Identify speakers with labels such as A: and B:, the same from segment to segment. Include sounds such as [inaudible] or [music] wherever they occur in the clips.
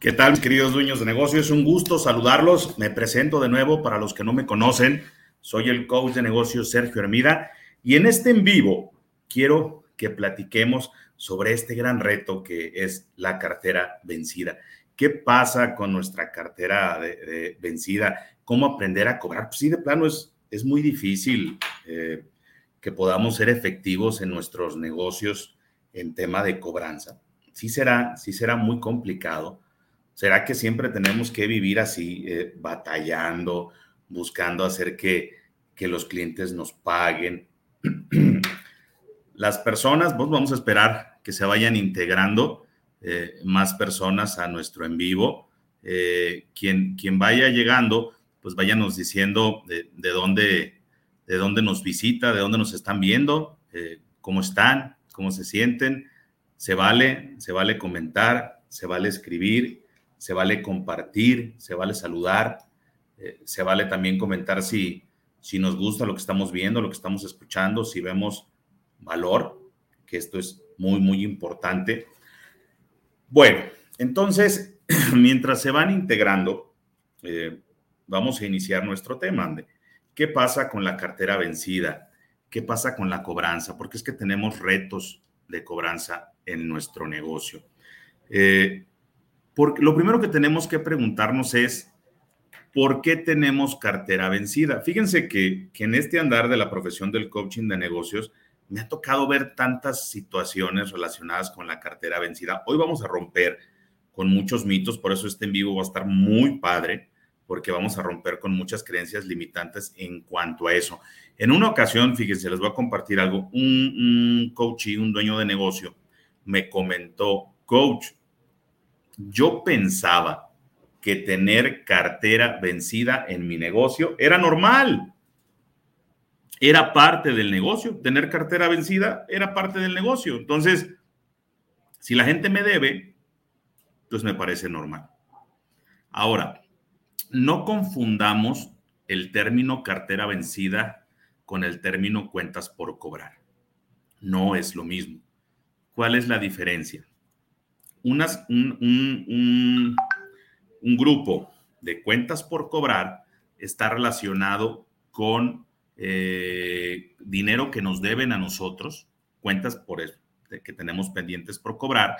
A: ¿Qué tal, queridos dueños de negocio? Es un gusto saludarlos. Me presento de nuevo para los que no me conocen. Soy el coach de negocios Sergio Hermida y en este en vivo quiero que platiquemos sobre este gran reto que es la cartera vencida. ¿Qué pasa con nuestra cartera vencida? ¿Cómo aprender a cobrar? Pues sí, de plano es, es muy difícil eh, que podamos ser efectivos en nuestros negocios en tema de cobranza. Sí será, sí será muy complicado ¿Será que siempre tenemos que vivir así, eh, batallando, buscando hacer que, los clientes nos paguen? [clears throat] Las personas, pues vamos a esperar que se vayan integrando eh, más personas a nuestro en vivo. Eh, quien, quien vaya llegando, pues váyanos diciendo de, dónde, de dónde nos visita, de dónde nos están viendo, cómo están, cómo se sienten. Se vale, se vale comentar, se vale escribir se vale compartir, se vale saludar, eh, se vale también comentar si, si nos gusta lo que estamos viendo, lo que estamos escuchando, si vemos valor, que esto es muy, muy importante. Bueno, entonces, [clears throat] mientras se van integrando, eh, vamos a iniciar nuestro tema. ¿Qué pasa con la cartera vencida? ¿Qué pasa con la cobranza? Porque es que tenemos retos de cobranza en nuestro negocio. Eh, porque lo primero que tenemos que preguntarnos es, ¿por qué tenemos cartera vencida? Fíjense que, en este andar de la profesión del coaching de negocios, me ha tocado ver tantas situaciones relacionadas con la cartera vencida. Hoy vamos a romper con muchos mitos, por eso este en vivo va a estar muy padre, porque vamos a romper con muchas creencias limitantes en cuanto a eso. En una ocasión, fíjense, les voy a compartir algo. Un, un coach y un dueño de negocio me comentó, coach, yo pensaba que tener cartera vencida en mi negocio era normal. Era parte del negocio. Tener cartera vencida era parte del negocio. Entonces, si la gente me debe, pues me parece normal. Ahora, no confundamos el término cartera vencida con el término cuentas por cobrar. No es lo mismo. ¿Cuál es la diferencia? Un, grupo de cuentas por cobrar está relacionado con eh, dinero que nos deben a nosotros, cuentas por que tenemos pendientes por cobrar,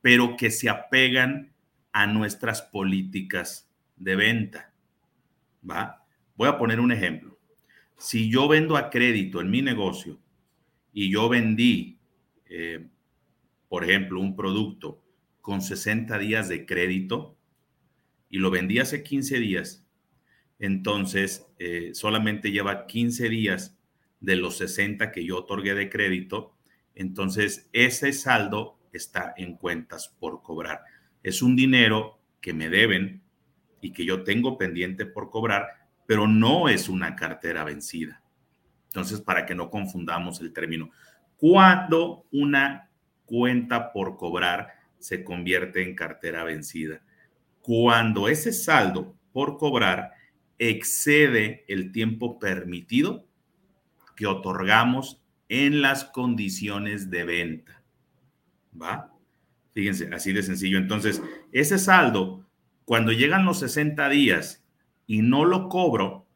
A: pero que se apegan a nuestras políticas de venta. ¿Va? Voy a poner un ejemplo. Si yo vendo a crédito en mi negocio y yo vendí, eh, por ejemplo, un producto con 60 días de crédito y lo vendí hace 15 días, entonces eh, solamente lleva 15 días de los 60 que yo otorgué de crédito, entonces ese saldo está en cuentas por cobrar. Es un dinero que me deben y que yo tengo pendiente por cobrar, pero no es una cartera vencida. Entonces, para que no confundamos el término, cuando una cuenta por cobrar se convierte en cartera vencida. Cuando ese saldo por cobrar excede el tiempo permitido que otorgamos en las condiciones de venta. ¿Va? Fíjense, así de sencillo. Entonces, ese saldo, cuando llegan los 60 días y no lo cobro,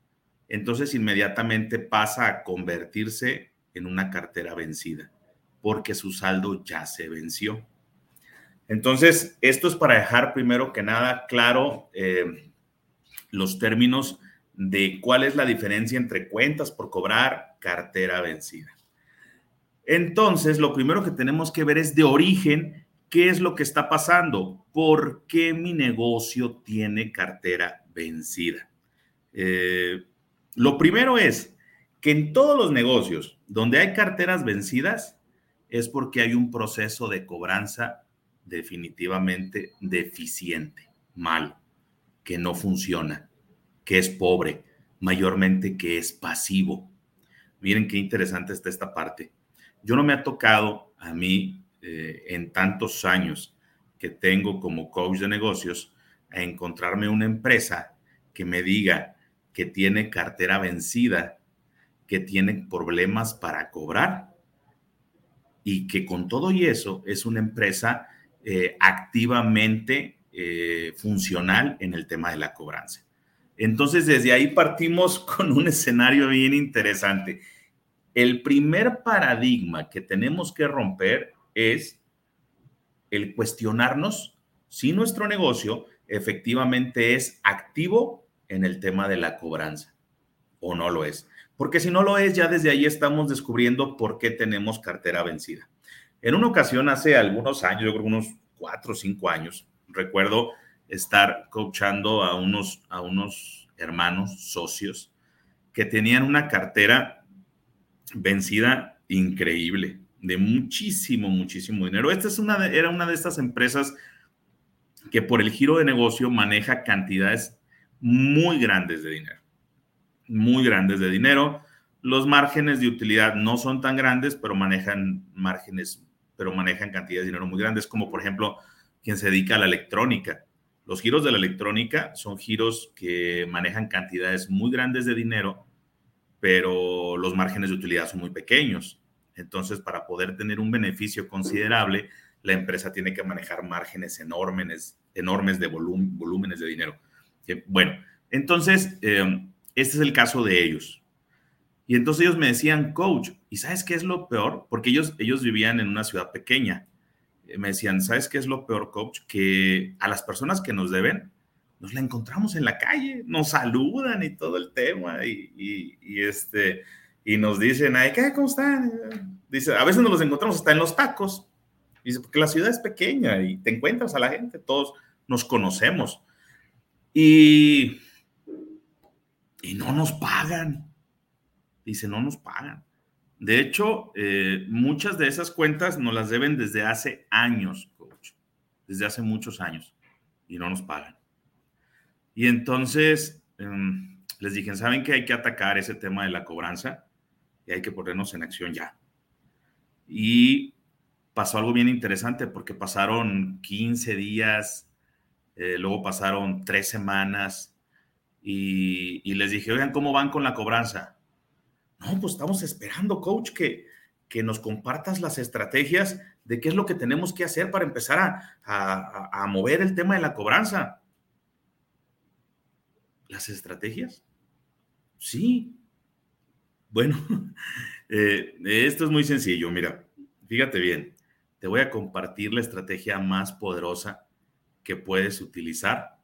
A: entonces inmediatamente pasa a convertirse en una cartera vencida, porque su saldo ya se venció. Entonces, esto es para dejar primero que nada claro eh, los términos de cuál es la diferencia entre cuentas por cobrar, cartera vencida. Entonces, lo primero que tenemos que ver es de origen, qué es lo que está pasando, por qué mi negocio tiene cartera vencida. Eh, lo primero es que en todos los negocios donde hay carteras vencidas es porque hay un proceso de cobranza definitivamente deficiente, malo, que no funciona, que es pobre, mayormente que es pasivo. Miren qué interesante está esta parte. Yo no me ha tocado a mí eh, en tantos años que tengo como coach de negocios a encontrarme una empresa que me diga que tiene cartera vencida, que tiene problemas para cobrar y que con todo y eso es una empresa eh, activamente eh, funcional en el tema de la cobranza. Entonces, desde ahí partimos [laughs] con un escenario bien interesante. El primer paradigma que tenemos que romper es el cuestionarnos si nuestro negocio efectivamente es activo en el tema de la cobranza o no lo es. Porque si no lo es, ya desde ahí estamos descubriendo por qué tenemos cartera vencida. En una ocasión, hace algunos años, yo creo unos cuatro o cinco años, recuerdo estar coachando a unos, a unos hermanos socios que tenían una cartera vencida increíble, de muchísimo, muchísimo dinero. Esta es una era una de estas empresas que por el giro de negocio maneja cantidades muy grandes de dinero, muy grandes de dinero. Los márgenes de utilidad no son tan grandes, pero manejan márgenes, pero manejan cantidades de dinero muy grandes, como por ejemplo quien se dedica a la electrónica. Los giros de la electrónica son giros que manejan cantidades muy grandes de dinero, pero los márgenes de utilidad son muy pequeños. Entonces, para poder tener un beneficio considerable, la empresa tiene que manejar márgenes enormes, enormes de volúmenes de dinero. Bueno, entonces, em, este es el caso de ellos. Y entonces ellos me decían, coach, ¿y sabes qué es lo peor? Porque ellos, ellos vivían en una ciudad pequeña eh, me decían, ¿sabes qué es lo peor, coach? Que a las personas que nos deben, nos la encontramos en la calle, nos saludan y todo el tema y, este, y nos dicen, ay, ¿qué? ¿Cómo están? Dice, a veces nos los encontramos hasta en los tacos. Dice, porque la ciudad es pequeña y te encuentras a la gente, todos nos conocemos. Y, y no nos pagan. Dice, no nos pagan. De hecho, eh, muchas de esas cuentas nos las deben desde hace años, desde hace muchos años, y no nos pagan. Y entonces em, les dije, ¿saben que hay que atacar ese tema de la cobranza? Y hay que ponernos en acción ya. Y pasó algo bien interesante porque pasaron 15 días, eh, luego pasaron tres semanas y, y les dije, oigan, ¿cómo van con la cobranza? No, pues estamos esperando, coach, que, que nos compartas las estrategias de qué es lo que tenemos que hacer para empezar a, mover el tema de la cobranza. ¿Las estrategias? Sí. Bueno, [laughs] eh, esto es muy sencillo. Mira, fíjate bien, te voy a compartir la estrategia más poderosa que puedes utilizar.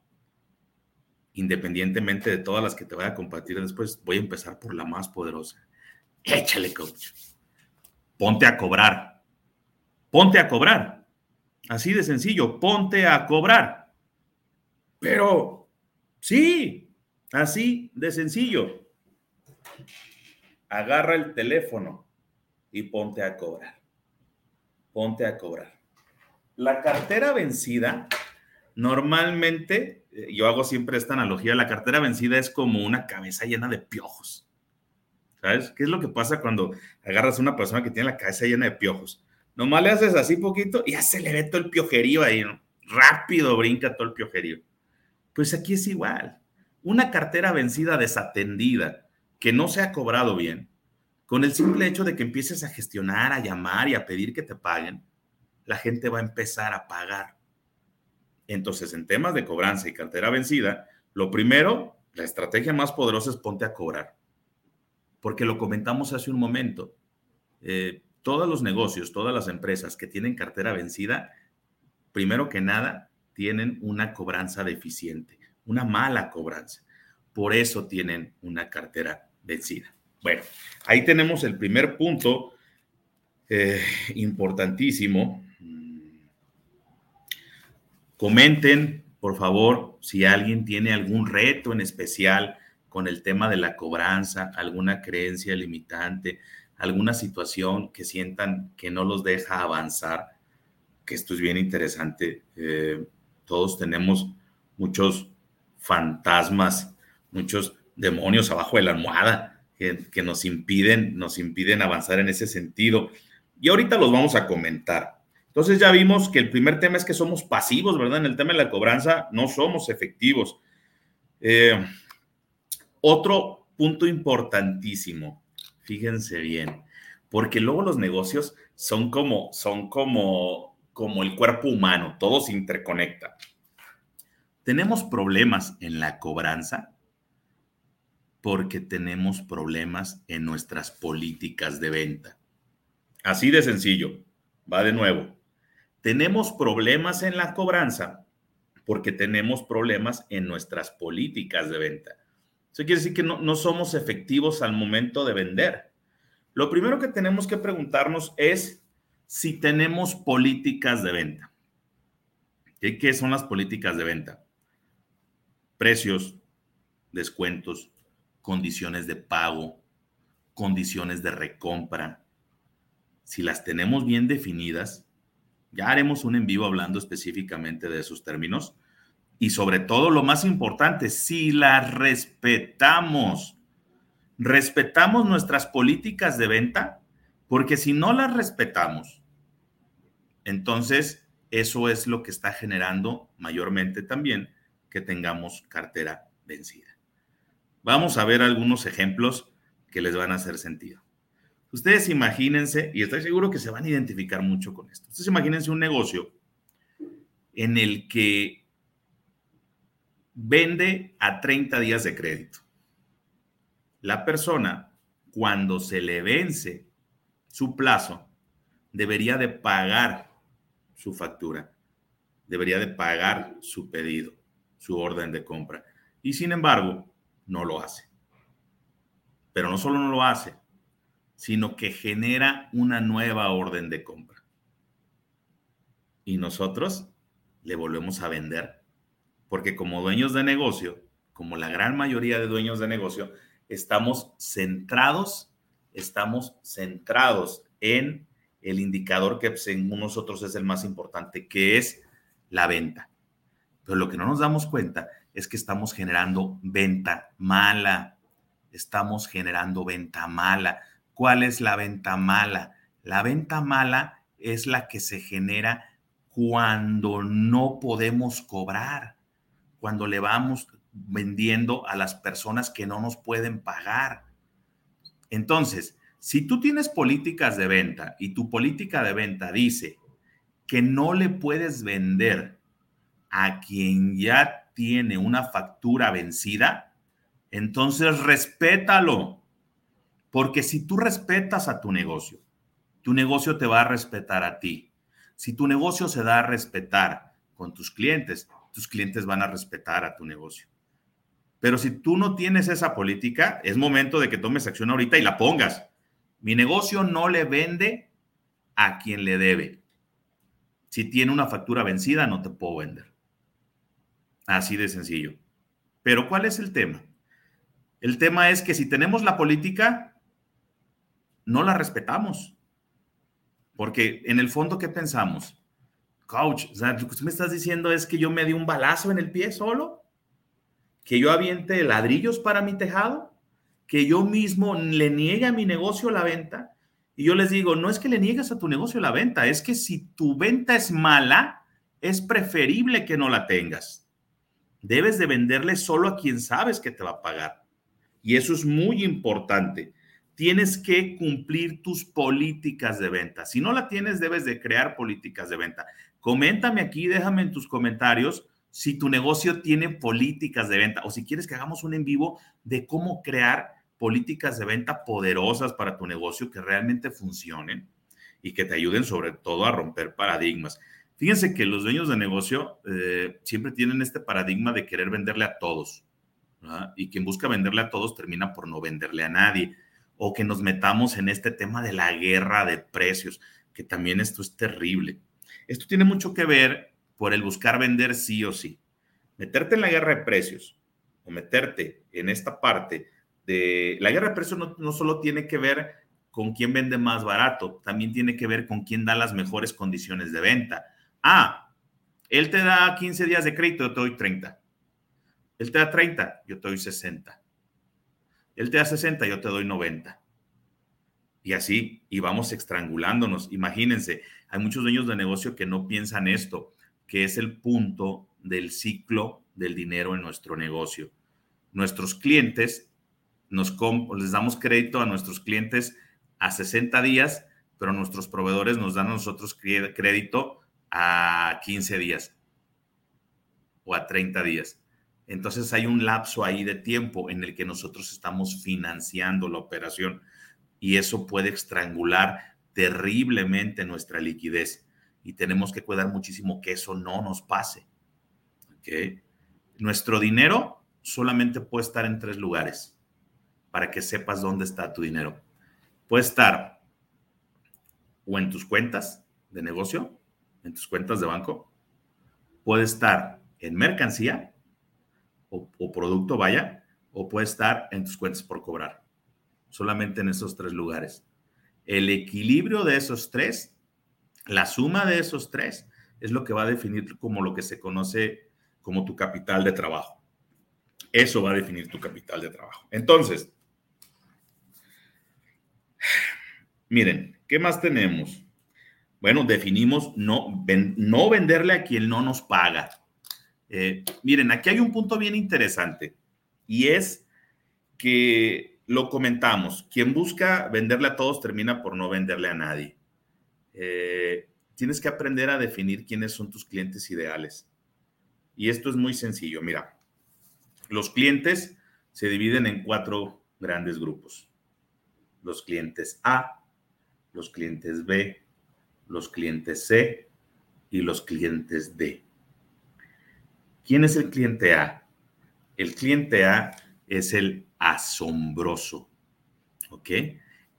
A: Independientemente de todas las que te voy a compartir después, voy a empezar por la más poderosa. Échale, coach. Ponte a cobrar. Ponte a cobrar. Así de sencillo, ponte a cobrar. Pero, sí, así de sencillo. Agarra el teléfono y ponte a cobrar. Ponte a cobrar. La cartera vencida, normalmente, eh, yo hago siempre esta analogía, la cartera vencida es como una cabeza llena de piojos. ¿Sabes? ¿Qué es lo que pasa cuando agarras a una persona que tiene la cabeza llena de piojos? Nomás le haces así poquito y ya se le ve todo el piojerío ahí, ¿no? Rápido brinca todo el piojerío. Pues aquí es igual. Una cartera vencida, desatendida, que no se ha cobrado bien, con el simple hecho de que empieces a gestionar, a llamar y a pedir que te paguen, la gente va a empezar a pagar. Entonces, en temas de cobranza y cartera vencida, lo primero, la estrategia más poderosa es ponte a cobrar porque lo comentamos hace un momento. Eh, todos los negocios, todas las empresas que tienen cartera vencida, primero que nada, tienen una cobranza deficiente, una mala cobranza. Por eso tienen una cartera vencida. Bueno, ahí tenemos el primer punto eh, importantísimo. Comenten, por favor, si alguien tiene algún reto en especial con el tema de la cobranza, alguna creencia limitante, alguna situación que sientan que no los deja avanzar, que esto es bien interesante. Eh, todos tenemos muchos fantasmas, muchos demonios abajo de la almohada que, nos impiden, nos impiden avanzar en ese sentido. Y ahorita los vamos a comentar. Entonces ya vimos que el primer tema es que somos pasivos, ¿verdad? En el tema de la cobranza no somos efectivos. Eh, otro punto importantísimo, fíjense bien, porque luego los negocios son como, son como, como el cuerpo humano, todo se interconecta. Tenemos problemas en la cobranza porque tenemos problemas en nuestras políticas de venta. Así de sencillo. Va de nuevo. Tenemos problemas en la cobranza porque tenemos problemas en nuestras políticas de venta. Eso quiere decir que no, no somos efectivos al momento de vender. Lo primero que tenemos que preguntarnos es si tenemos políticas de venta. ¿Qué son las políticas de venta? Precios, descuentos, condiciones de pago, condiciones de recompra. Si las tenemos bien definidas, ya haremos un en vivo hablando específicamente de esos términos. Y sobre todo, lo más importante, si las respetamos, respetamos nuestras políticas de venta, porque si no las respetamos, entonces eso es lo que está generando mayormente también que tengamos cartera vencida. Vamos a ver algunos ejemplos que les van a hacer sentido. Ustedes imagínense, y estoy seguro que se van a identificar mucho con esto. Ustedes imagínense un negocio en el que vende a 30 días de crédito. La persona, cuando se le vence su plazo, debería de pagar su factura, debería de pagar su pedido, su orden de compra. Y sin embargo, no lo hace. Pero no solo no lo hace, sino que genera una nueva orden de compra. Y nosotros le volvemos a vender, porque como dueños de negocio, como la gran mayoría de dueños de negocio, estamos centrados, estamos centrados en el indicador que según nosotros es el más importante, que es la venta. Pero lo que no nos damos cuenta es que estamos generando venta mala. Estamos generando venta mala. ¿Cuál es la venta mala? La venta mala es la que se genera cuando no podemos cobrar, cuando le vamos vendiendo a las personas que no nos pueden pagar. Entonces, si tú tienes políticas de venta y tu política de venta dice que no le puedes vender a quien ya tiene una factura vencida, entonces respétalo. Porque si tú respetas a tu negocio, tu negocio te va a respetar a ti. Si tu negocio se da a respetar con tus clientes, tus clientes van a respetar a tu negocio. Pero si tú no tienes esa política, es momento de que tomes acción ahorita y la pongas. Mi negocio no le vende a quien le debe. Si tiene una factura vencida, no te puedo vender. Así de sencillo. Pero ¿cuál es el tema? El tema es que si tenemos la política, no la respetamos. Porque en el fondo, ¿qué pensamos? Coach, lo que usted me estás diciendo es que yo me di un balazo en el pie solo, que yo aviente ladrillos para mi tejado que yo mismo le niegue a mi negocio la venta. Y yo les digo, no es que le niegues a tu negocio la venta, es que si tu venta es mala, es preferible que no la tengas. Debes de venderle solo a quien sabes que te va a pagar. Y eso es muy importante. Tienes que cumplir tus políticas de venta. Si no la tienes, debes de crear políticas de venta. Coméntame aquí, déjame en tus comentarios si tu negocio tiene políticas de venta o si quieres que hagamos un en vivo de cómo crear políticas de venta poderosas para tu negocio que realmente funcionen y que te ayuden sobre todo a romper paradigmas. Fíjense que los dueños de negocio eh, siempre tienen este paradigma de querer venderle a todos. Y quien busca venderle a todos termina por no venderle a nadie. O que nos metamos en este tema de la guerra de precios, que también esto es terrible. Esto tiene mucho que ver por el buscar vender sí o sí. Meterte en la guerra de precios o meterte en esta parte la guerra de precios no, no solo tiene que ver con quién vende más barato, también tiene que ver con quién da las mejores condiciones de venta. Ah, él te da 15 días de crédito, yo te doy 30. Él te da 30, yo te doy 60. Él te da 60, yo te doy 90. Y así, y vamos estrangulándonos. Imagínense, hay muchos dueños de negocio que no piensan esto, que es el punto del ciclo del dinero en nuestro negocio. Nuestros clientes nos les damos crédito a nuestros clientes a 60 días, pero nuestros proveedores nos dan a nosotros crédito a 15 días. o a 30 días. Entonces hay un lapso ahí de tiempo en el que nosotros estamos financiando la operación y eso puede estrangular terriblemente nuestra liquidez y tenemos que cuidar muchísimo que eso no nos pase. Nuestro dinero solamente puede estar en tres lugares para que sepas dónde está tu dinero. Puede estar o en tus cuentas de negocio, en tus cuentas de banco, puede estar en mercancía o, producto, vaya, o puede estar en tus cuentas por cobrar. Solamente en esos tres lugares. El equilibrio de esos tres, la suma de esos tres, es lo que va a definir como lo que se conoce como tu capital de trabajo. Eso va a definir tu capital de trabajo. Entonces, miren, ¿qué más tenemos? Bueno, definimos no, no venderle a quien no nos paga. Eh, miren, aquí hay un punto bien interesante y es que lo comentamos, quien busca venderle a todos termina por no venderle a nadie. Eh, tienes que aprender a definir quiénes son tus clientes ideales. Y esto es muy sencillo. Mira, los clientes se dividen en cuatro grandes grupos. Los clientes A, los clientes B, los clientes C y los clientes D. ¿Quién es el cliente A? El cliente A es el asombroso, ¿ok?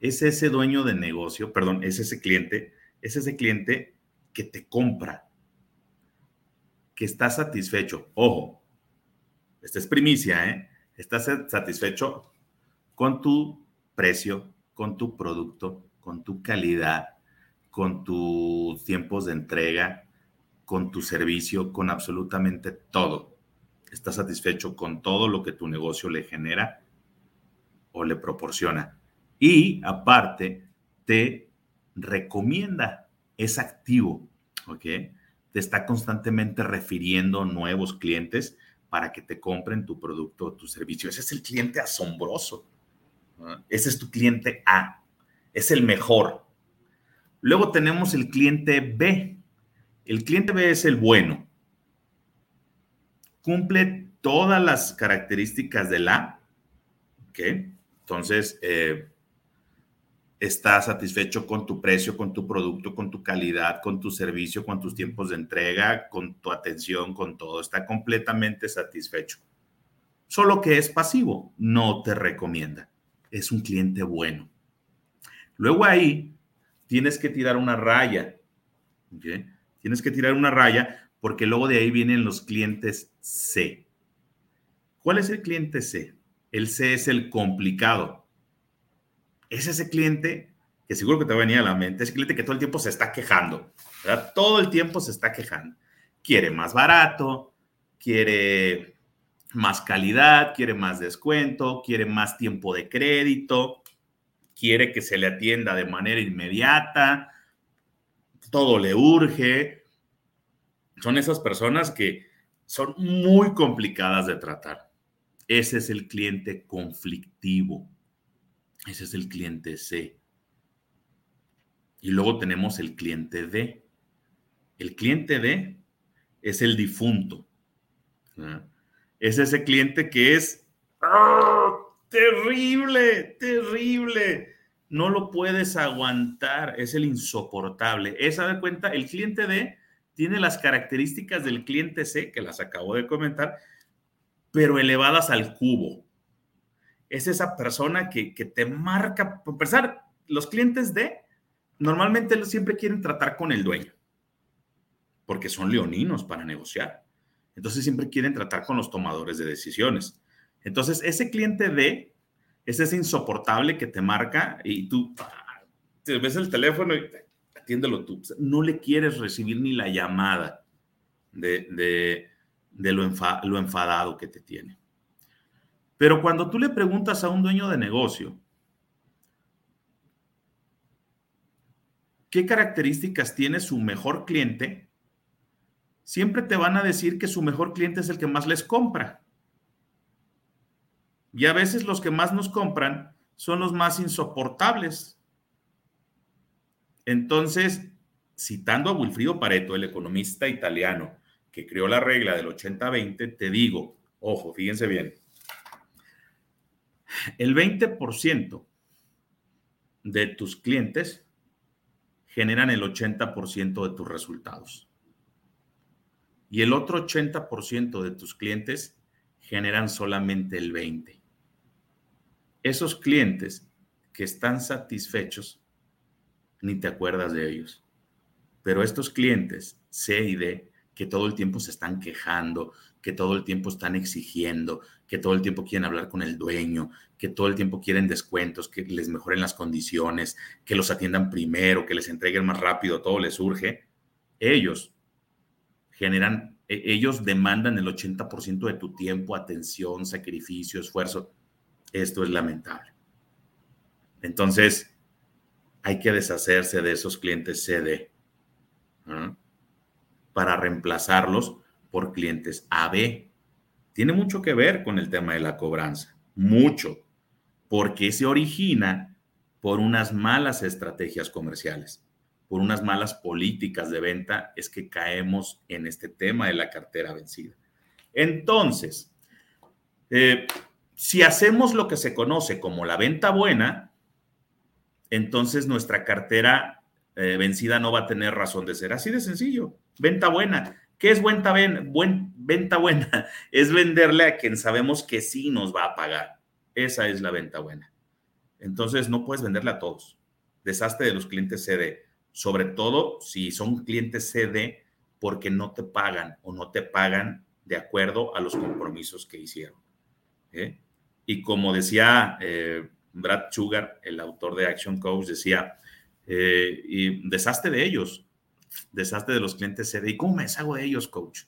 A: Es ese dueño de negocio, perdón, es ese cliente, es ese cliente que te compra, que está satisfecho. Ojo, esta es primicia, ¿eh? Estás satisfecho con tu precio, con tu producto, con tu calidad, con tus tiempos de entrega, con tu servicio, con absolutamente todo. Estás satisfecho con todo lo que tu negocio le genera o le proporciona. Y aparte, te recomienda, es activo, ¿ok? Te está constantemente refiriendo nuevos clientes para que te compren tu producto o tu servicio. Ese es el cliente asombroso. Ese es tu cliente A. Es el mejor. Luego tenemos el cliente B. El cliente B es el bueno. Cumple todas las características del A. ¿Ok? Entonces, eh, está satisfecho con tu precio, con tu producto, con tu calidad, con tu servicio, con tus tiempos de entrega, con tu atención, con todo. Está completamente satisfecho. Solo que es pasivo, no te recomienda. Es un cliente bueno. Luego ahí tienes que tirar una raya. Tienes que tirar una raya porque luego de ahí vienen los clientes C. ¿Cuál es el cliente C? El C es el complicado. Es ese cliente que seguro que te va a venir a la mente, ese cliente que todo el tiempo se está quejando. Todo el tiempo se está quejando. Quiere más barato, quiere más calidad, quiere más descuento, quiere más tiempo de crédito, quiere que se le atienda de manera inmediata, todo le urge. Son esas personas que son muy complicadas de tratar. Ese es el cliente conflictivo. Ese es el cliente C. Y luego tenemos el cliente D. El cliente D es el difunto. Es ese cliente que es ¡ah! terrible, terrible no lo puedes aguantar, es el insoportable. Esa de cuenta, el cliente D tiene las características del cliente C, que las acabo de comentar, pero elevadas al cubo. Es esa persona que, te marca, por pensar, los clientes D normalmente siempre quieren tratar con el dueño, porque son leoninos para negociar. Entonces siempre quieren tratar con los tomadores de decisiones. Entonces, ese cliente D es ese insoportable que te marca y tú te ves el teléfono y atiéndelo tú. No le quieres recibir ni la llamada de, lo, lo enfadado que te tiene. Pero cuando tú le preguntas a un dueño de negocio, ¿qué características tiene su mejor cliente? Siempre te van a decir que su mejor cliente es el que más les compra. Y a veces los que más nos compran son los más insoportables. Entonces, citando a Wilfrido Pareto, el economista italiano, que creó la regla del 80-20, te digo, ojo, fíjense bien, el 20% de tus clientes generan el 80% de tus resultados. Y el otro 80% de tus clientes generan solamente el 20%. Esos clientes que están satisfechos, ni te acuerdas de ellos. Pero estos clientes C y D, que todo el tiempo se están quejando, que todo el tiempo están exigiendo, que todo el tiempo quieren hablar con el dueño, que todo el tiempo quieren descuentos, que les mejoren las condiciones, que los atiendan primero, que les entreguen más rápido, todo les surge, ellos generan, e, ellos demandan el 80% de tu tiempo, atención, sacrificio, esfuerzo. Esto es lamentable. Entonces, hay que deshacerse de esos clientes CD para reemplazarlos por clientes AB. Tiene mucho que ver con el tema de la cobranza, mucho, porque se origina por unas malas estrategias comerciales, por unas malas políticas de venta, es que caemos en este tema de la cartera vencida. Entonces, eh, si hacemos lo que se conoce como la venta buena, entonces nuestra cartera eh, vencida no va a tener razón de ser. Así de sencillo. Venta buena. ¿Qué es venta, buen, venta buena? [laughs] Es venderle a quien sabemos que sí nos va a pagar. Esa es la venta buena. Entonces no puedes venderle a todos. Deshazte de los clientes CD, sobre todo si son clientes CD porque no te pagan o no te pagan de acuerdo a los compromisos que hicieron. ¿eh? Y como decía eh, Brad Sugar, el autor de Action Coach, decía, eh, y deshazte de ellos, deshazte de los clientes CD. ¿Y cómo me deshago de ellos, coach?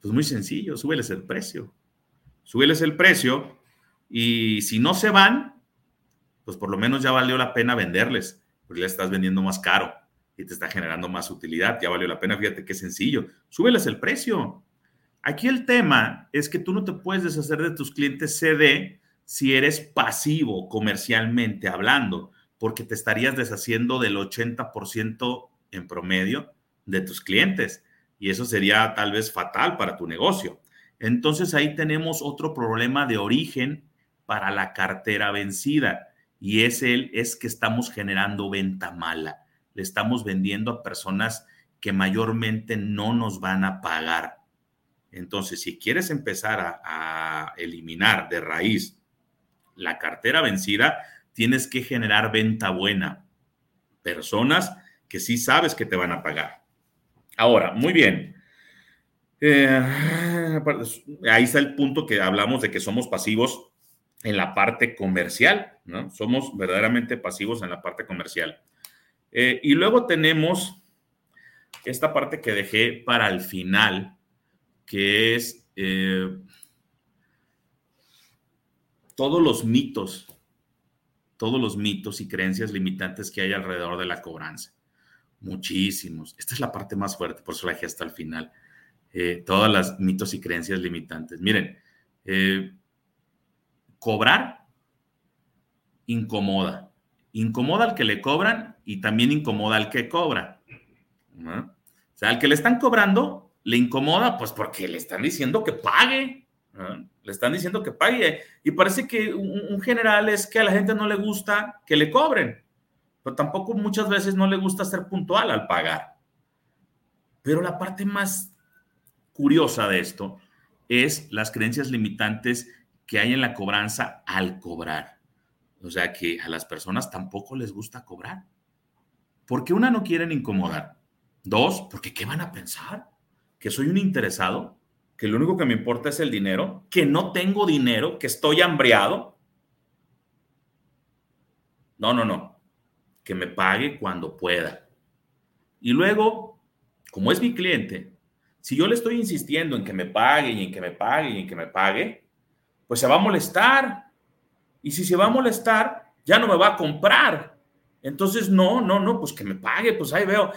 A: Pues muy sencillo, súbeles el precio. Súbeles el precio y si no se van, pues por lo menos ya valió la pena venderles, porque le estás vendiendo más caro y te está generando más utilidad, ya valió la pena, fíjate qué sencillo, súbeles el precio. Aquí el tema es que tú no te puedes deshacer de tus clientes CD si eres pasivo comercialmente hablando porque te estarías deshaciendo del 80% en promedio de tus clientes y eso sería tal vez fatal para tu negocio. Entonces ahí tenemos otro problema de origen para la cartera vencida y es el es que estamos generando venta mala. Le estamos vendiendo a personas que mayormente no nos van a pagar. Entonces, si quieres empezar a, a eliminar de raíz la cartera vencida, tienes que generar venta buena. Personas que sí sabes que te van a pagar. Ahora, muy bien. Eh, ahí está el punto que hablamos de que somos pasivos en la parte comercial, ¿no? Somos verdaderamente pasivos en la parte comercial. Eh, y luego tenemos esta parte que dejé para el final, que es eh, todos los mitos todos los mitos y creencias limitantes que hay alrededor de la cobranza. Muchísimos. Esta es la parte más fuerte, por eso la dejé hasta el final. Eh, todas las mitos y creencias limitantes. Miren, eh, cobrar incomoda. Incomoda al que le cobran y también incomoda al que cobra. O sea, al que le están cobrando le incomoda, pues porque le están diciendo que pague. Le están diciendo que pague. Y parece que un, general es que a la gente no le gusta que le cobren, pero tampoco muchas veces no le gusta ser puntual al pagar. Pero la parte más curiosa de esto es las creencias limitantes que hay en la cobranza al cobrar. O sea que a las personas tampoco les gusta cobrar. Porque una, no quieren incomodar. Dos, porque ¿qué van a pensar? ¿Que soy un interesado? Que lo único que me importa es el dinero, que no tengo dinero, que estoy hambriado. No, no, no. Que me pague cuando pueda. Y luego, como es mi cliente, si yo le estoy insistiendo en que me pague y en que me pague y en que me pague, pues se va a molestar. Y si se va a molestar, ya no me va a comprar. Entonces, no, no, no, pues que me pague, pues ahí veo.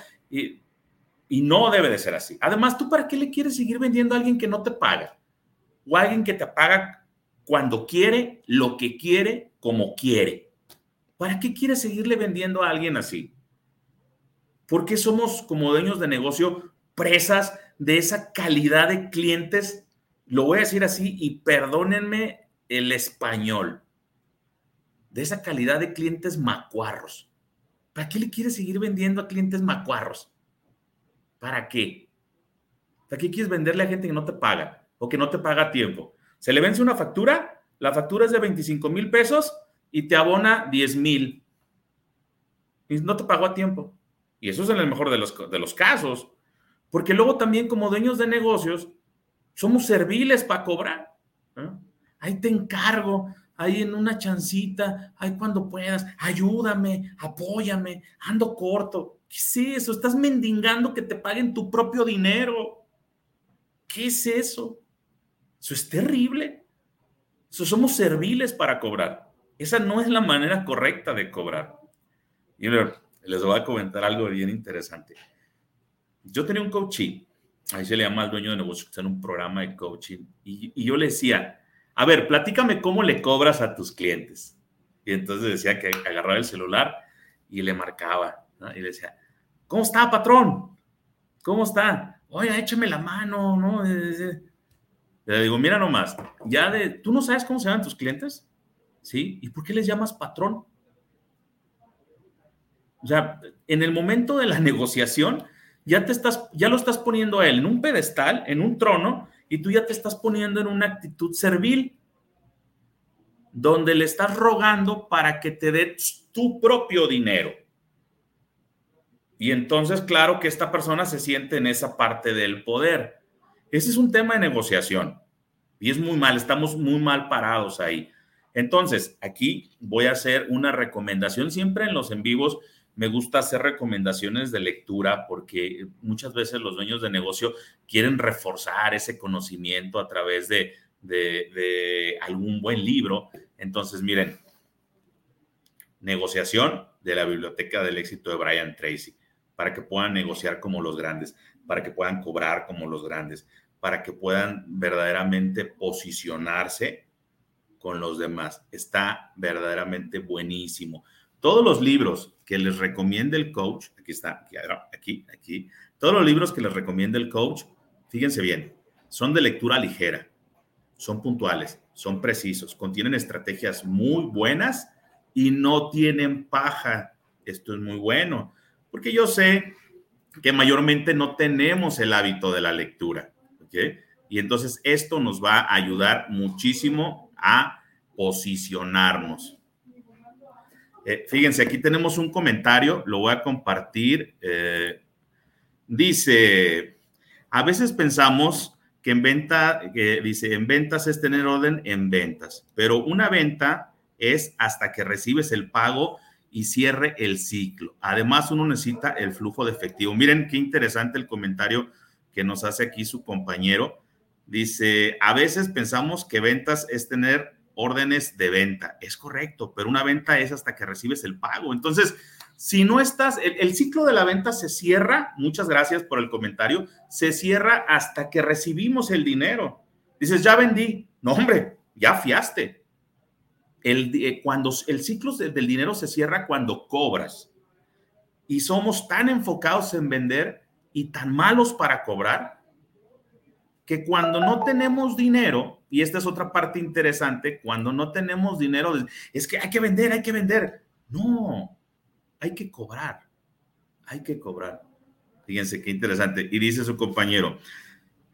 A: Y no debe de ser así. Además, ¿tú para qué le quieres seguir vendiendo a alguien que no te paga? O a alguien que te paga cuando quiere, lo que quiere, como quiere. ¿Para qué quieres seguirle vendiendo a alguien así? ¿Por qué somos como dueños de negocio presas de esa calidad de clientes, lo voy a decir así y perdónenme el español, de esa calidad de clientes macuarros. ¿Para qué le quieres seguir vendiendo a clientes macuarros? ¿Para qué? ¿Para qué quieres venderle a gente que no te paga o que no te paga a tiempo? Se le vence una factura, la factura es de 25 mil pesos y te abona 10 mil. Y no te pagó a tiempo. Y eso es en el mejor de los, de los casos. Porque luego también como dueños de negocios somos serviles para cobrar. Ahí te encargo, ahí en una chancita, ahí cuando puedas, ayúdame, apóyame, ando corto. ¿Qué es eso? Estás mendigando que te paguen tu propio dinero. ¿Qué es eso? Eso es terrible. Eso somos serviles para cobrar. Esa no es la manera correcta de cobrar. Y les voy a comentar algo bien interesante. Yo tenía un coaching, ahí se le llama al dueño de negocio que está en un programa de coaching, y, y yo le decía, a ver, platícame cómo le cobras a tus clientes. Y entonces decía que agarraba el celular y le marcaba, y le decía, ¿cómo está, patrón? ¿Cómo está? Oye, échame la mano, ¿no? Le digo, mira nomás, ya de, ¿tú no sabes cómo se llaman tus clientes? ¿Sí? ¿Y por qué les llamas patrón? O sea, en el momento de la [laughs] negociación, ya te estás, ya lo estás poniendo a él en un pedestal, en un trono, y tú ya te estás poniendo en una actitud servil, donde le estás rogando para que te dé tu propio dinero. Y entonces, claro que esta persona se siente en esa parte del poder. Ese es un tema de negociación. Y es muy mal, estamos muy mal parados ahí. Entonces, aquí voy a hacer una recomendación siempre en los en vivos me gusta hacer recomendaciones de lectura porque muchas veces los dueños de negocio quieren reforzar ese conocimiento a través de, algún buen libro. Entonces, miren, negociación de la Biblioteca del Éxito de Brian Tracy, para que puedan negociar como los grandes, para que puedan cobrar como los grandes, para que puedan verdaderamente posicionarse con los demás. Está verdaderamente buenísimo. Todos los libros que les recomienda el coach, aquí está, aquí, aquí, todos los libros que les recomienda el coach, fíjense bien, son de lectura ligera, son puntuales, son precisos, contienen estrategias muy buenas y no tienen paja. Esto es muy bueno, porque yo sé que mayormente no tenemos el hábito de la lectura, ¿ok? Y entonces esto nos va a ayudar muchísimo a posicionarnos. Eh, fíjense, aquí tenemos un comentario, lo voy a compartir. Eh, dice, a veces pensamos que en venta, dice, en ventas es tener orden en ventas, pero una venta es hasta que recibes el pago y cierre el ciclo. Además, uno necesita el flujo de efectivo. Miren qué interesante el comentario que nos hace aquí su compañero. Dice, a veces pensamos que ventas es tener órdenes de venta. Es correcto, pero una venta es hasta que recibes el pago. Entonces, si no estás, el, ciclo de la venta se cierra, muchas gracias por el comentario, se cierra hasta que recibimos el dinero. Dices, ya vendí. No, hombre, ya fiaste. El, eh, cuando el ciclo del dinero se cierra cuando cobras. Y somos tan enfocados en vender y tan malos para cobrar que cuando no tenemos dinero, y esta es otra parte interesante, cuando no tenemos dinero, es que hay que vender, hay que vender. No, hay que cobrar, hay que cobrar. Fíjense qué interesante. Y dice su compañero,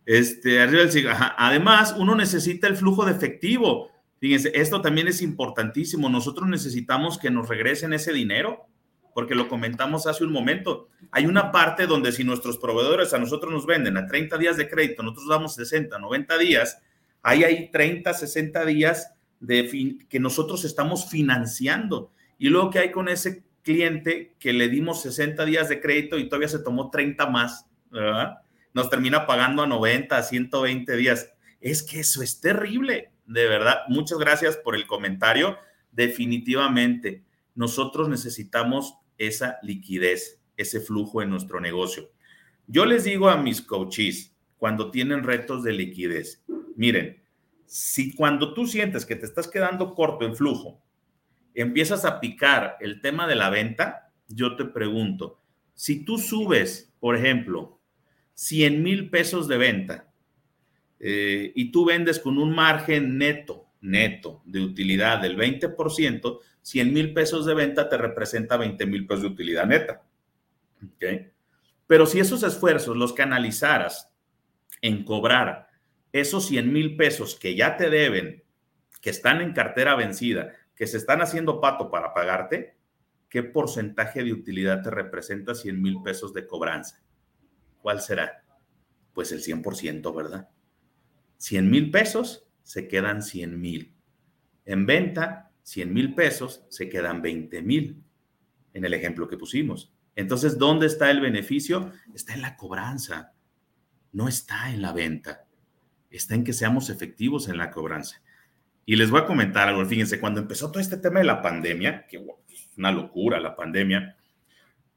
A: este, arriba del además, uno necesita el flujo de efectivo. Fíjense, esto también es importantísimo. Nosotros necesitamos que nos regresen ese dinero porque lo comentamos hace un momento. Hay una parte donde si nuestros proveedores a nosotros nos venden a 30 días de crédito, nosotros damos 60, 90 días, ahí hay 30, 60 días de que nosotros estamos financiando. Y luego que hay con ese cliente que le dimos 60 días de crédito y todavía se tomó 30 más, ¿verdad? Nos termina pagando a 90, a 120 días. Es que eso es terrible, de verdad. Muchas gracias por el comentario. Definitivamente, nosotros necesitamos esa liquidez, ese flujo en nuestro negocio. Yo les digo a mis coaches cuando tienen retos de liquidez, miren, si cuando tú sientes que te estás quedando corto en flujo, empiezas a picar el tema de la venta, yo te pregunto, si tú subes, por ejemplo, 100 mil pesos de venta eh, y tú vendes con un margen neto, neto de utilidad del 20%, 100 mil pesos de venta te representa 20 mil pesos de utilidad neta. Pero si esos esfuerzos los canalizaras en cobrar esos 100 mil pesos que ya te deben, que están en cartera vencida, que se están haciendo pato para pagarte, ¿qué porcentaje de utilidad te representa 100 mil pesos de cobranza? ¿Cuál será? Pues el 100%, ¿verdad? 100 mil pesos, se quedan 100 mil. En venta, 100 mil pesos, se quedan 20 mil, en el ejemplo que pusimos. Entonces, ¿dónde está el beneficio? Está en la cobranza, no está en la venta, está en que seamos efectivos en la cobranza. Y les voy a comentar algo, fíjense, cuando empezó todo este tema de la pandemia, que es una locura la pandemia,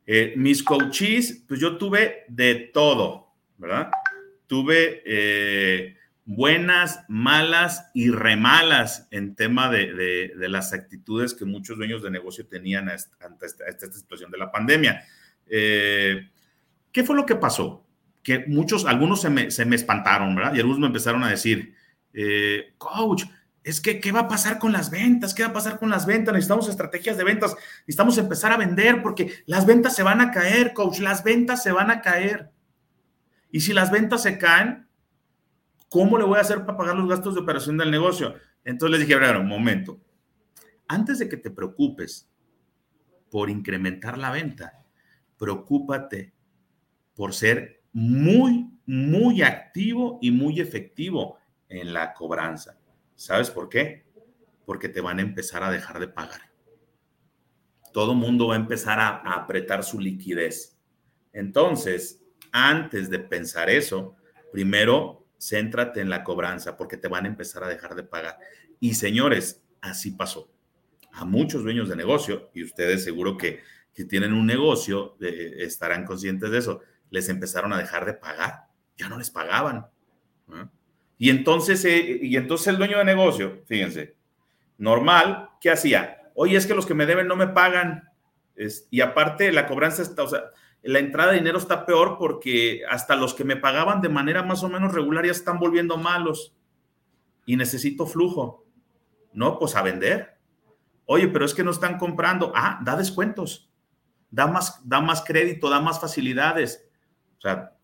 A: eh, mis coaches, pues yo tuve de todo, ¿verdad? Tuve eh, buenas, malas y remalas en tema de, las actitudes que muchos dueños de negocio tenían ante esta, situación de la pandemia. Eh, ¿Qué fue lo que pasó? Que muchos, algunos se me, espantaron, ¿verdad? Y algunos me empezaron a decir, eh, coach, es que, ¿qué va a pasar con las ventas? ¿Qué va a pasar con las ventas? Necesitamos estrategias de ventas, necesitamos empezar a vender porque las ventas se van a caer, coach, las ventas se van a caer. Y si las ventas se caen, ¿Cómo le voy a hacer para pagar los gastos de operación del negocio? Entonces les dije, ver, un momento. Antes de que te preocupes por incrementar la venta, preocúpate por ser muy, muy activo y muy efectivo en la cobranza. ¿Sabes por qué? Porque te van a empezar a dejar de pagar. Todo mundo va a empezar a, apretar su liquidez. Entonces, antes de pensar eso, primero céntrate en la cobranza porque te van a empezar a dejar de pagar. Y señores, así pasó. A muchos dueños de negocio, y ustedes seguro que, que tienen un negocio, eh, estarán conscientes de eso, les empezaron a dejar de pagar, ya no les pagaban. Y entonces, eh, y entonces el dueño de negocio, fíjense, normal, ¿qué hacía? Oye, es que los que me deben no me pagan. Y aparte la cobranza está, o sea, la entrada de dinero está peor porque hasta los que me pagaban de manera más o menos regular ya están volviendo malos y necesito flujo. No, pues a vender. Oye, pero es que no están comprando. Ah, da descuentos, da más, da más crédito, da más facilidades. Sea,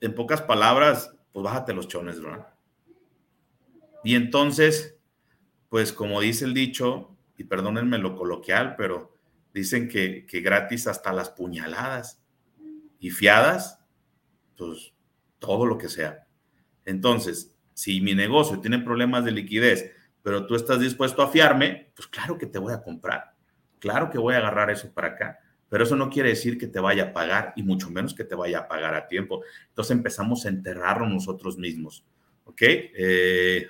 A: en pocas palabras, pues bájate los chones, ¿verdad? Y entonces, pues como dice el dicho, y perdónenme lo coloquial, pero Dicen que, gratis hasta las puñaladas y fiadas, pues todo lo que sea. Entonces, si mi negocio tiene problemas de liquidez, pero tú estás dispuesto a fiarme, pues claro que te voy a comprar. Claro que voy a agarrar eso para acá. Pero eso no quiere decir que te vaya a pagar y mucho menos que te vaya a pagar a tiempo. Entonces empezamos a enterrarnos nosotros mismos. ¿Ok? Eh,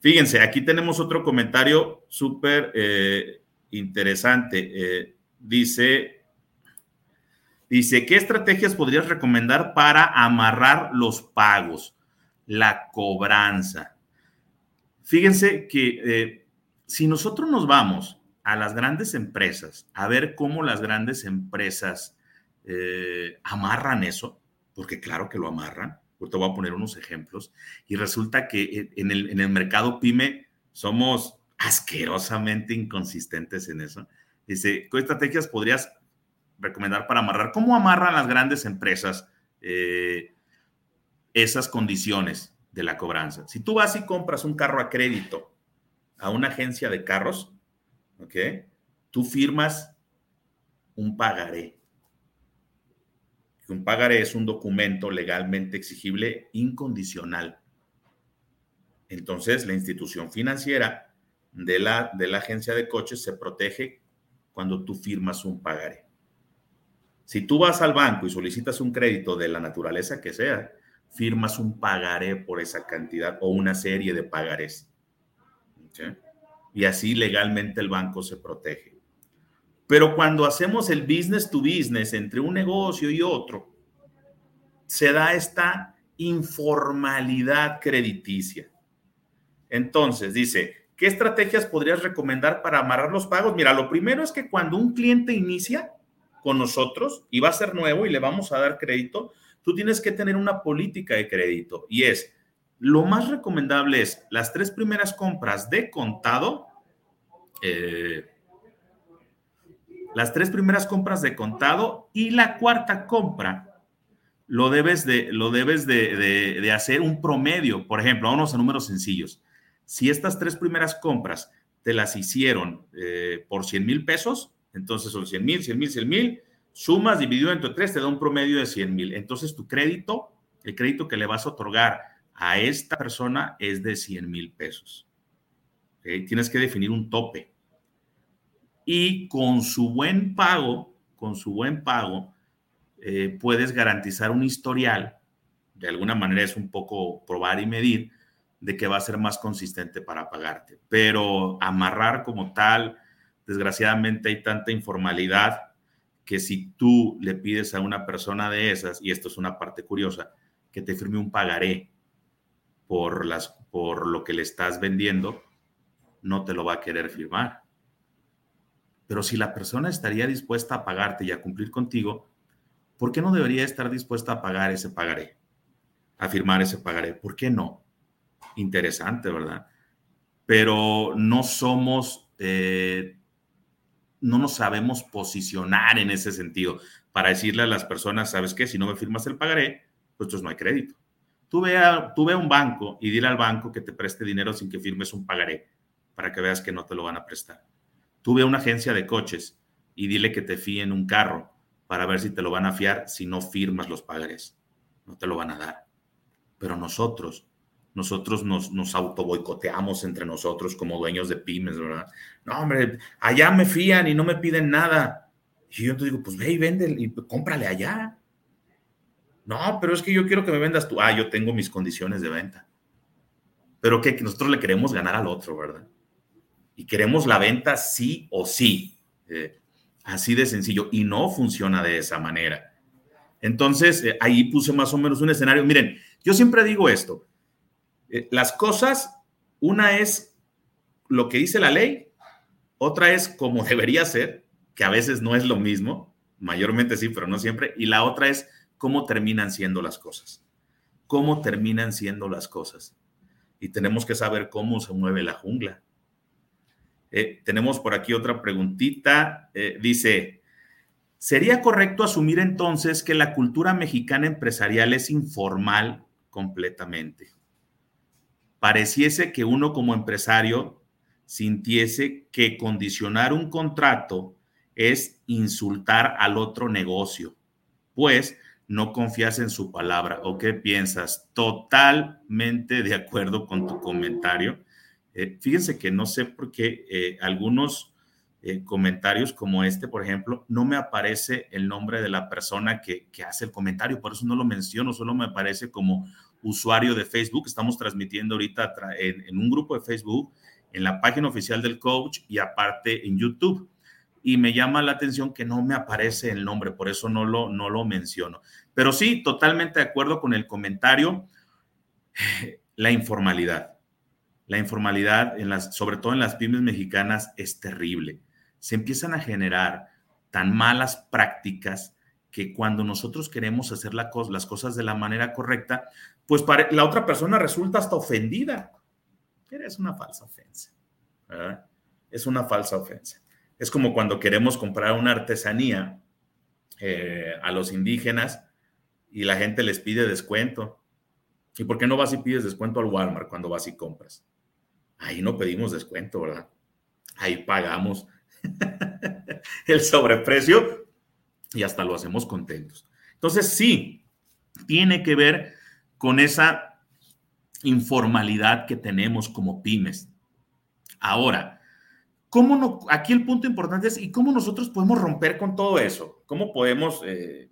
A: fíjense, aquí tenemos otro comentario súper eh, interesante. Eh, dice, dice, ¿qué estrategias podrías recomendar para amarrar los pagos, la cobranza? Fíjense que si nosotros nos vamos a las grandes empresas a ver cómo las grandes empresas eh, amarran eso, porque claro que lo amarran, te voy a poner unos ejemplos, y resulta que en el, en el mercado pyme somos asquerosamente inconsistentes en eso. Dice, ¿qué estrategias podrías recomendar para amarrar? ¿Cómo amarran las grandes empresas eh, esas condiciones de la cobranza? Si tú vas y compras un carro a crédito a una agencia de carros, ¿ok? Tú firmas un pagaré. Un pagaré es un documento legalmente exigible incondicional. Entonces, la institución financiera de la, de la agencia de coches se protege cuando tú firmas un pagaré. Si tú vas al banco y solicitas un crédito de la naturaleza que sea, firmas un pagaré por esa cantidad o una serie de pagarés. Y así legalmente el banco se protege. Pero cuando hacemos el business to business entre un negocio y otro, se da esta informalidad crediticia. Entonces, dice, ¿Qué estrategias podrías recomendar para amarrar los pagos? Mira, lo primero es que cuando un cliente inicia con nosotros y va a ser nuevo y le vamos a dar crédito, tú tienes que tener una política de crédito y es, lo más recomendable es las tres primeras compras de contado, eh, las tres primeras compras de contado y la cuarta compra lo debes de, lo debes de, hacer un promedio. Por ejemplo, vamos a números sencillos. Si estas tres primeras compras te las hicieron eh, por 100 mil pesos, entonces son 100 mil, 100 mil, 100 mil, sumas dividido entre tres te da un promedio de 100 mil. Entonces tu crédito, el crédito que le vas a otorgar a esta persona es de 100 mil pesos. Tienes que definir un tope y con su buen pago, con su buen pago, eh, puedes garantizar un historial, de alguna manera es un poco probar y medir, de que va a ser más consistente para pagarte. Pero amarrar como tal, desgraciadamente hay tanta informalidad que si tú le pides a una persona de esas, y esto es una parte curiosa, que te firme un pagaré por, las, por lo que le estás vendiendo, no te lo va a querer firmar. Pero si la persona estaría dispuesta a pagarte y a cumplir contigo, ¿por qué no debería estar dispuesta a pagar ese pagaré? A firmar ese pagaré. ¿Por qué no? Interesante, ¿verdad? Pero no somos, eh, no nos sabemos posicionar en ese sentido para decirle a las personas, ¿sabes qué? Si no me firmas el pagaré, pues entonces no hay crédito. Tú ve, tú ve a un banco y dile al banco que te preste dinero sin que firmes un pagaré para que veas que no te lo van a prestar. Tú ve a una agencia de coches y dile que te fíen un carro para ver si te lo van a fiar si no firmas los pagarés. No te lo van a dar. Pero nosotros, nosotros nos, nos auto boicoteamos entre nosotros como dueños de pymes, ¿verdad? No, hombre, allá me fían y no me piden nada. Y yo te digo, pues ve y vende y cómprale allá. No, pero es que yo quiero que me vendas tú. Ah, yo tengo mis condiciones de venta. Pero que nosotros le queremos ganar al otro, ¿verdad? Y queremos la venta sí o sí. Eh, así de sencillo. Y no funciona de esa manera. Entonces, eh, ahí puse más o menos un escenario. Miren, yo siempre digo esto. Eh, las cosas, una es lo que dice la ley, otra es como [laughs] debería ser, que a veces no es lo mismo, mayormente sí, pero no siempre, y la otra es cómo terminan siendo las cosas. Cómo terminan siendo las cosas. Y tenemos que saber cómo se mueve la jungla. Eh, tenemos por aquí otra preguntita. Eh, dice, ¿sería correcto asumir entonces que la cultura mexicana empresarial es informal completamente? Pareciese que uno como empresario sintiese que condicionar un contrato es insultar al otro negocio, pues no confías en su palabra. ¿O qué piensas? Totalmente de acuerdo con tu comentario. Eh, fíjense que no sé por qué eh, algunos eh, comentarios como este, por ejemplo, no me aparece el nombre de la persona que, hace el comentario, por eso no lo menciono, solo me aparece como usuario de Facebook. Estamos transmitiendo ahorita en, un grupo de Facebook, en la página oficial del coach y aparte en YouTube. Y me llama la atención que no me aparece el nombre, por eso no lo, no lo menciono. Pero sí, totalmente de acuerdo con el comentario, la informalidad la informalidad, sobre todo en las pymes mexicanas, es terrible. Se empiezan a generar tan malas prácticas que cuando nosotros queremos hacer las cosas de la manera correcta, pues la otra persona resulta hasta ofendida. Es una falsa ofensa. Es una falsa ofensa. Es como cuando queremos comprar una artesanía eh, a los indígenas y la gente les pide descuento. ¿Y por qué no vas y pides descuento al Walmart cuando vas y compras? Ahí no pedimos descuento, ¿verdad? Ahí pagamos [laughs] el sobreprecio y hasta lo hacemos contentos. Entonces, sí, tiene que ver con esa informalidad que tenemos como pymes. Ahora, ¿cómo no, aquí el punto importante es, ¿y cómo nosotros podemos romper con todo eso? ¿Cómo podemos, eh,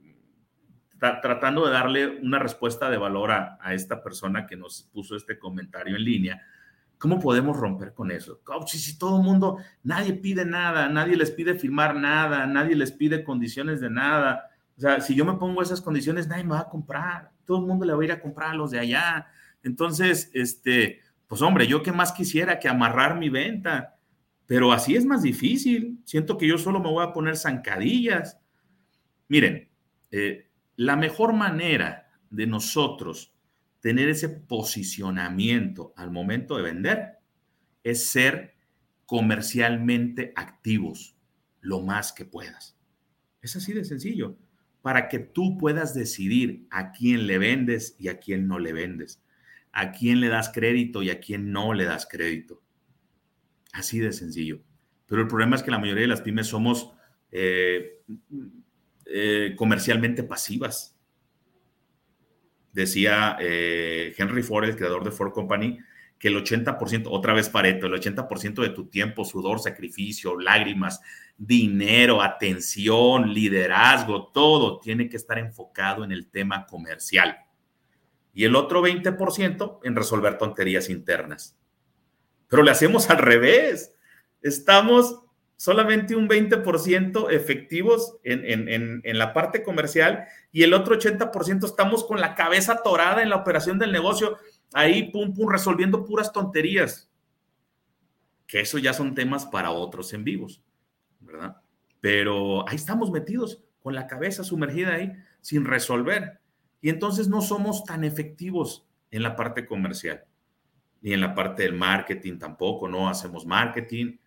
A: tratando de darle una respuesta de valor a, a, esta persona que nos puso este comentario en línea, ¿Cómo podemos romper con eso? Coach, si todo el mundo, nadie pide nada, nadie les pide firmar nada, nadie les pide condiciones de nada. O sea, si yo me pongo esas condiciones, nadie me va a comprar. Todo el mundo le va a ir a comprar a los de allá. Entonces, este, pues hombre, yo qué más quisiera que amarrar mi venta, pero así es más difícil. Siento que yo solo me voy a poner zancadillas. Miren, eh, la mejor manera de nosotros tener ese posicionamiento al momento de vender es ser comercialmente activos lo más que puedas. Es así de sencillo, para que tú puedas decidir a quién le vendes y a quién no le vendes, a quién le das crédito y a quién no le das crédito. Así de sencillo. Pero el problema es que la mayoría de las pymes somos eh, eh, comercialmente pasivas. Decía eh, Henry Ford, el creador de Ford Company, que el 80%, otra vez Pareto, el 80% de tu tiempo, sudor, sacrificio, lágrimas, dinero, atención, liderazgo, todo tiene que estar enfocado en el tema comercial. Y el otro 20% en resolver tonterías internas. Pero le hacemos al revés. Estamos solamente un 20% efectivos en, en, la parte comercial y el otro 80% estamos con la cabeza torada en la operación del negocio ahí, pum, pum, resolviendo puras tonterías. Que eso ya son temas para otros en vivos, ¿verdad? Pero ahí estamos metidos, con la cabeza sumergida ahí, sin resolver. Y entonces no somos tan efectivos en la parte comercial, ni en la parte del marketing tampoco, no hacemos marketing,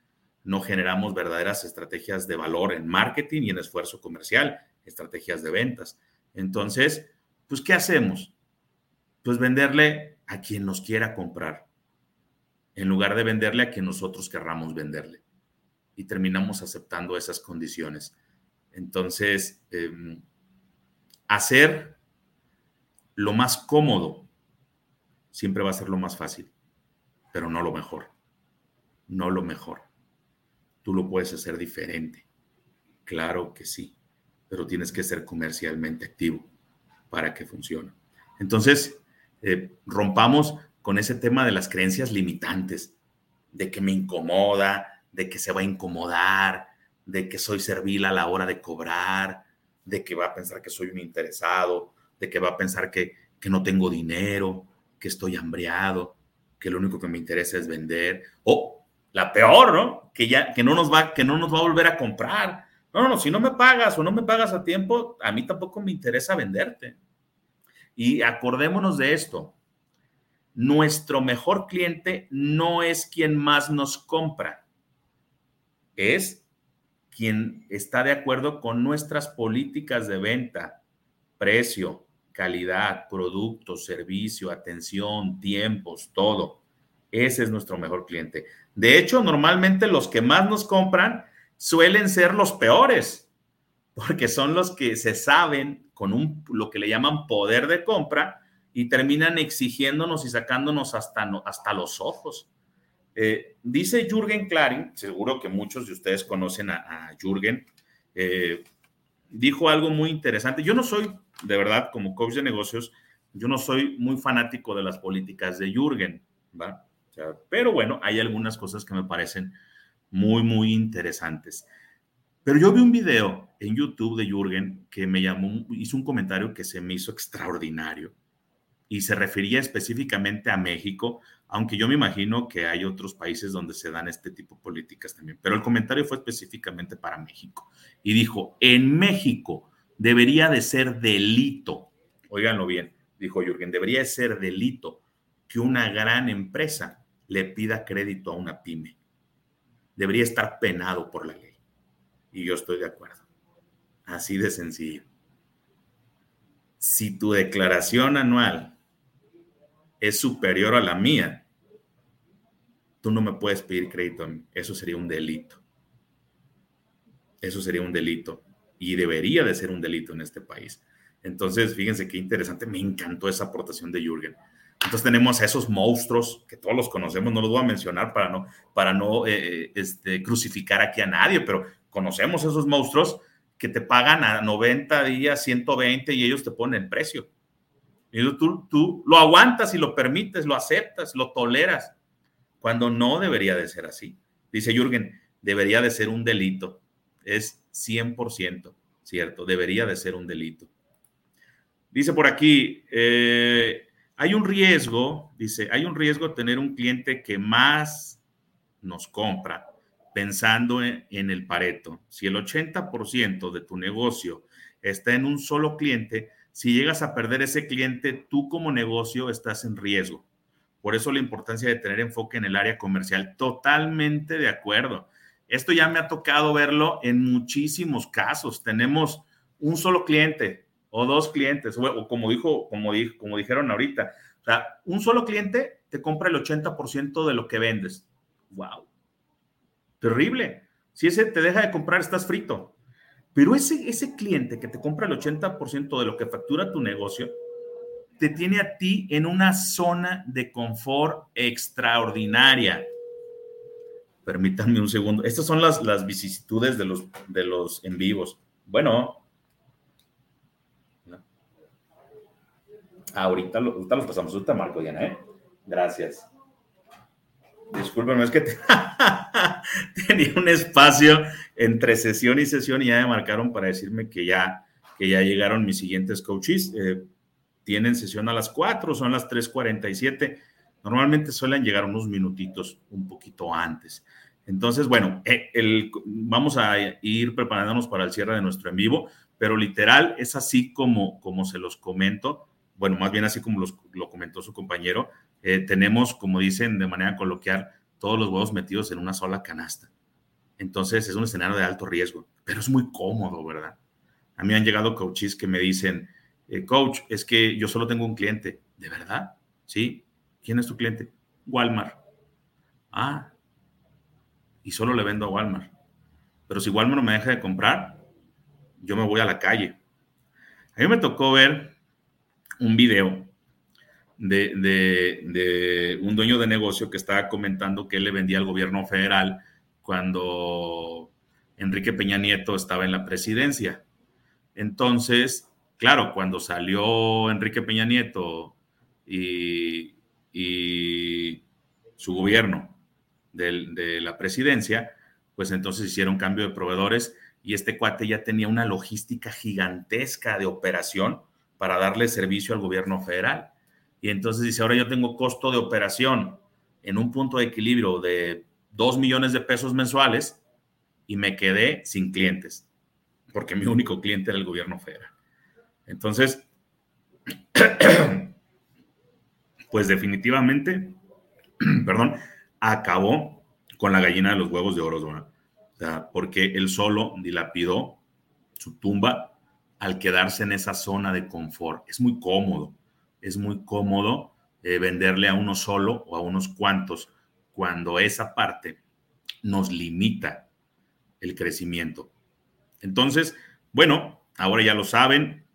A: no generamos verdaderas estrategias de valor en marketing y en esfuerzo comercial, estrategias de ventas. Entonces, pues, ¿qué hacemos? Pues venderle a quien nos quiera comprar, en lugar de venderle a quien nosotros querramos venderle. Y terminamos aceptando esas condiciones. Entonces, em, hacer lo más cómodo siempre va a ser lo más fácil, pero no lo mejor. No lo mejor. Tú lo puedes hacer diferente. Claro que sí, pero tienes que ser comercialmente activo para que funcione. Entonces, eh, rompamos con ese tema de las creencias limitantes, de que me incomoda, de que se va a incomodar, de que soy servil a la hora de cobrar, de que va a pensar que soy un interesado, de que va a pensar que, que no tengo dinero, que estoy hambriado, que lo único que me interesa es vender, o la peor, ¿no? Que ya que no nos va que no nos va a volver a comprar. No, no, no, si no me pagas o no me pagas a tiempo, a mí tampoco me interesa venderte. Y acordémonos de esto. Nuestro mejor cliente no es quien más nos compra, es quien está de acuerdo con nuestras políticas de venta, precio, calidad, producto, servicio, atención, tiempos, todo. Ese es nuestro mejor cliente. De hecho, normalmente los que más nos compran suelen ser los peores, porque son los que se saben con un, lo que le llaman poder de compra y terminan exigiéndonos y sacándonos hasta, hasta los ojos. Eh, dice Jürgen Klarin, seguro que muchos de ustedes conocen a, Jürgen, eh, dijo algo muy interesante. Yo no soy, de verdad, como coach de negocios, yo no soy muy fanático de las políticas de Jürgen, ¿va? Pero bueno, hay algunas cosas que me parecen muy, muy interesantes. Pero yo vi un video en YouTube de Jürgen que me llamó, hizo un comentario que se me hizo extraordinario y se refería específicamente a México, aunque yo me imagino que hay otros países donde se dan este tipo de políticas también, pero el comentario fue específicamente para México. Y dijo, en México debería de ser delito, oiganlo bien, dijo Jürgen, debería de ser delito que una gran empresa le pida crédito a una pyme. Debería estar penado por la ley. Y yo estoy de acuerdo. Así de sencillo. Si tu declaración anual es superior a la mía, tú no me puedes pedir crédito a mí. Eso sería un delito. Eso sería un delito. Y debería de ser un delito en este país. Entonces, fíjense qué interesante. Me encantó esa aportación de Jürgen. Entonces tenemos a esos monstruos que todos los conocemos, no los voy a mencionar para no, para no eh, eh, este, crucificar aquí a nadie, pero conocemos esos monstruos que te pagan a 90 días, 120 y ellos te ponen el precio. Y tú, tú lo aguantas y lo permites, lo aceptas, lo toleras, cuando no debería de ser así. Dice Jürgen, debería de ser un delito. Es 100% cierto, debería de ser un delito. Dice por aquí, eh, hay un riesgo, dice, hay un riesgo tener un cliente que más nos compra pensando en, el Pareto. Si el 80% de tu negocio está en un solo cliente, si llegas a perder ese cliente, tú como negocio estás en riesgo. Por eso la importancia de tener enfoque en el área comercial. Totalmente de acuerdo. Esto ya me ha tocado verlo en muchísimos casos. Tenemos un solo cliente o dos clientes, o como dijo, como, dijo, como dijeron ahorita, o sea, un solo cliente te compra el 80% de lo que vendes. ¡Wow! Terrible. Si ese te deja de comprar, estás frito. Pero ese, ese cliente que te compra el 80% de lo que factura tu negocio, te tiene a ti en una zona de confort extraordinaria. Permítanme un segundo. Estas son las, las vicisitudes de los, de los en vivos. Bueno. Ahorita, ahorita los pasamos. Ahorita marco, Diana, ¿eh? Gracias. Discúlpenme, es que [laughs] tenía un espacio entre sesión y sesión y ya me marcaron para decirme que ya, que ya llegaron mis siguientes coaches. Eh, tienen sesión a las 4, son las 3.47. Normalmente suelen llegar unos minutitos un poquito antes. Entonces, bueno, eh, el, vamos a ir preparándonos para el cierre de nuestro en vivo, pero literal es así como, como se los comento, bueno, más bien así como lo comentó su compañero, eh, tenemos, como dicen de manera coloquial, todos los huevos metidos en una sola canasta. Entonces es un escenario de alto riesgo, pero es muy cómodo, ¿verdad? A mí han llegado coaches que me dicen, eh, coach, es que yo solo tengo un cliente. ¿De verdad? ¿Sí? ¿Quién es tu cliente? Walmart. Ah, y solo le vendo a Walmart. Pero si Walmart no me deja de comprar, yo me voy a la calle. A mí me tocó ver un video de, un dueño de negocio que estaba comentando que él le vendía al gobierno federal cuando Enrique Peña Nieto estaba en la presidencia. Entonces, claro, cuando salió Enrique Peña Nieto y, su gobierno de, de la presidencia, pues entonces hicieron cambio de proveedores y este cuate ya tenía una logística gigantesca de operación para darle servicio al gobierno federal. Y entonces dice, ahora yo tengo costo de operación en un punto de equilibrio de 2 millones de pesos mensuales y me quedé sin clientes, porque mi único cliente era el gobierno federal. Entonces, [clears throat] pues definitivamente, [clears throat] perdón, acabó con la gallina de los huevos de oro, sea, porque él solo dilapidó su tumba al quedarse en esa zona de confort. Es muy cómodo es muy cómodo eh, venderle a uno solo o a unos cuantos cuando esa parte nos limita el crecimiento. Entonces, bueno, ahora ya lo saben,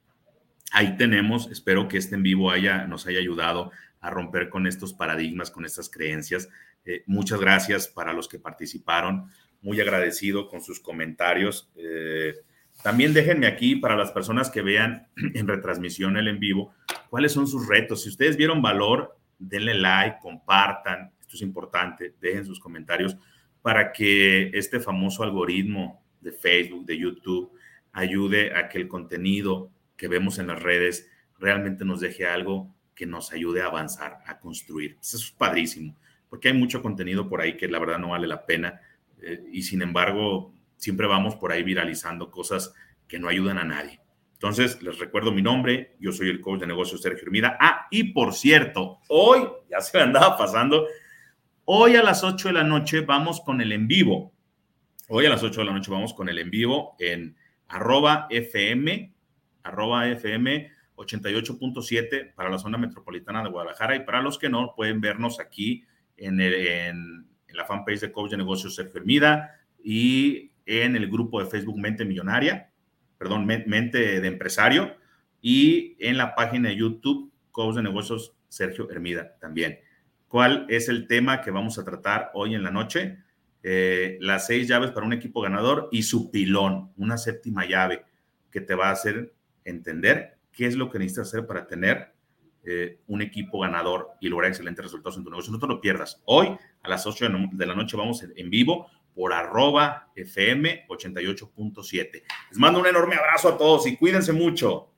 A: ahí tenemos, espero que este en vivo haya, nos haya ayudado a romper con estos paradigmas, con estas creencias. Eh, muchas gracias para los que participaron, muy agradecido con sus comentarios. Eh, también déjenme aquí para las personas que vean [clears throat] en retransmisión el en vivo, cuáles son sus retos. Si ustedes vieron valor, denle like, compartan, esto es importante, dejen sus comentarios para que este famoso algoritmo de Facebook, de YouTube, ayude a que el contenido que vemos en las redes realmente nos deje algo que nos ayude a avanzar, a construir. Eso es padrísimo, porque hay mucho contenido por ahí que la verdad no vale la pena eh, y sin embargo siempre vamos por ahí viralizando cosas que no ayudan a nadie. Entonces, les recuerdo mi nombre, yo soy el coach de negocios Sergio Hermida. Ah, y por cierto, hoy, ya se me andaba pasando, hoy a las 8 de la noche vamos con el en vivo. Hoy a las 8 de la noche vamos con el en vivo en arroba FM, arroba FM 88.7 para la zona metropolitana de Guadalajara y para los que no, pueden vernos aquí en, en la fanpage de Coach de Negocios Sergio Hermida y en el grupo de Facebook Mente Millonaria, perdón, Mente de Empresario, y en la página de YouTube Coach de Negocios Sergio Hermida también. ¿Cuál es el tema que vamos a tratar hoy en la noche? Eh, las seis llaves para un equipo ganador y su pilón, una séptima llave que te va a hacer entender qué es lo que necesitas hacer para tener eh, un equipo ganador y lograr excelentes resultados en tu negocio. No te lo pierdas. Hoy a las 8 de la noche vamos en vivo por arroba FM 88.7. Les mando un enorme abrazo a todos y cuídense mucho.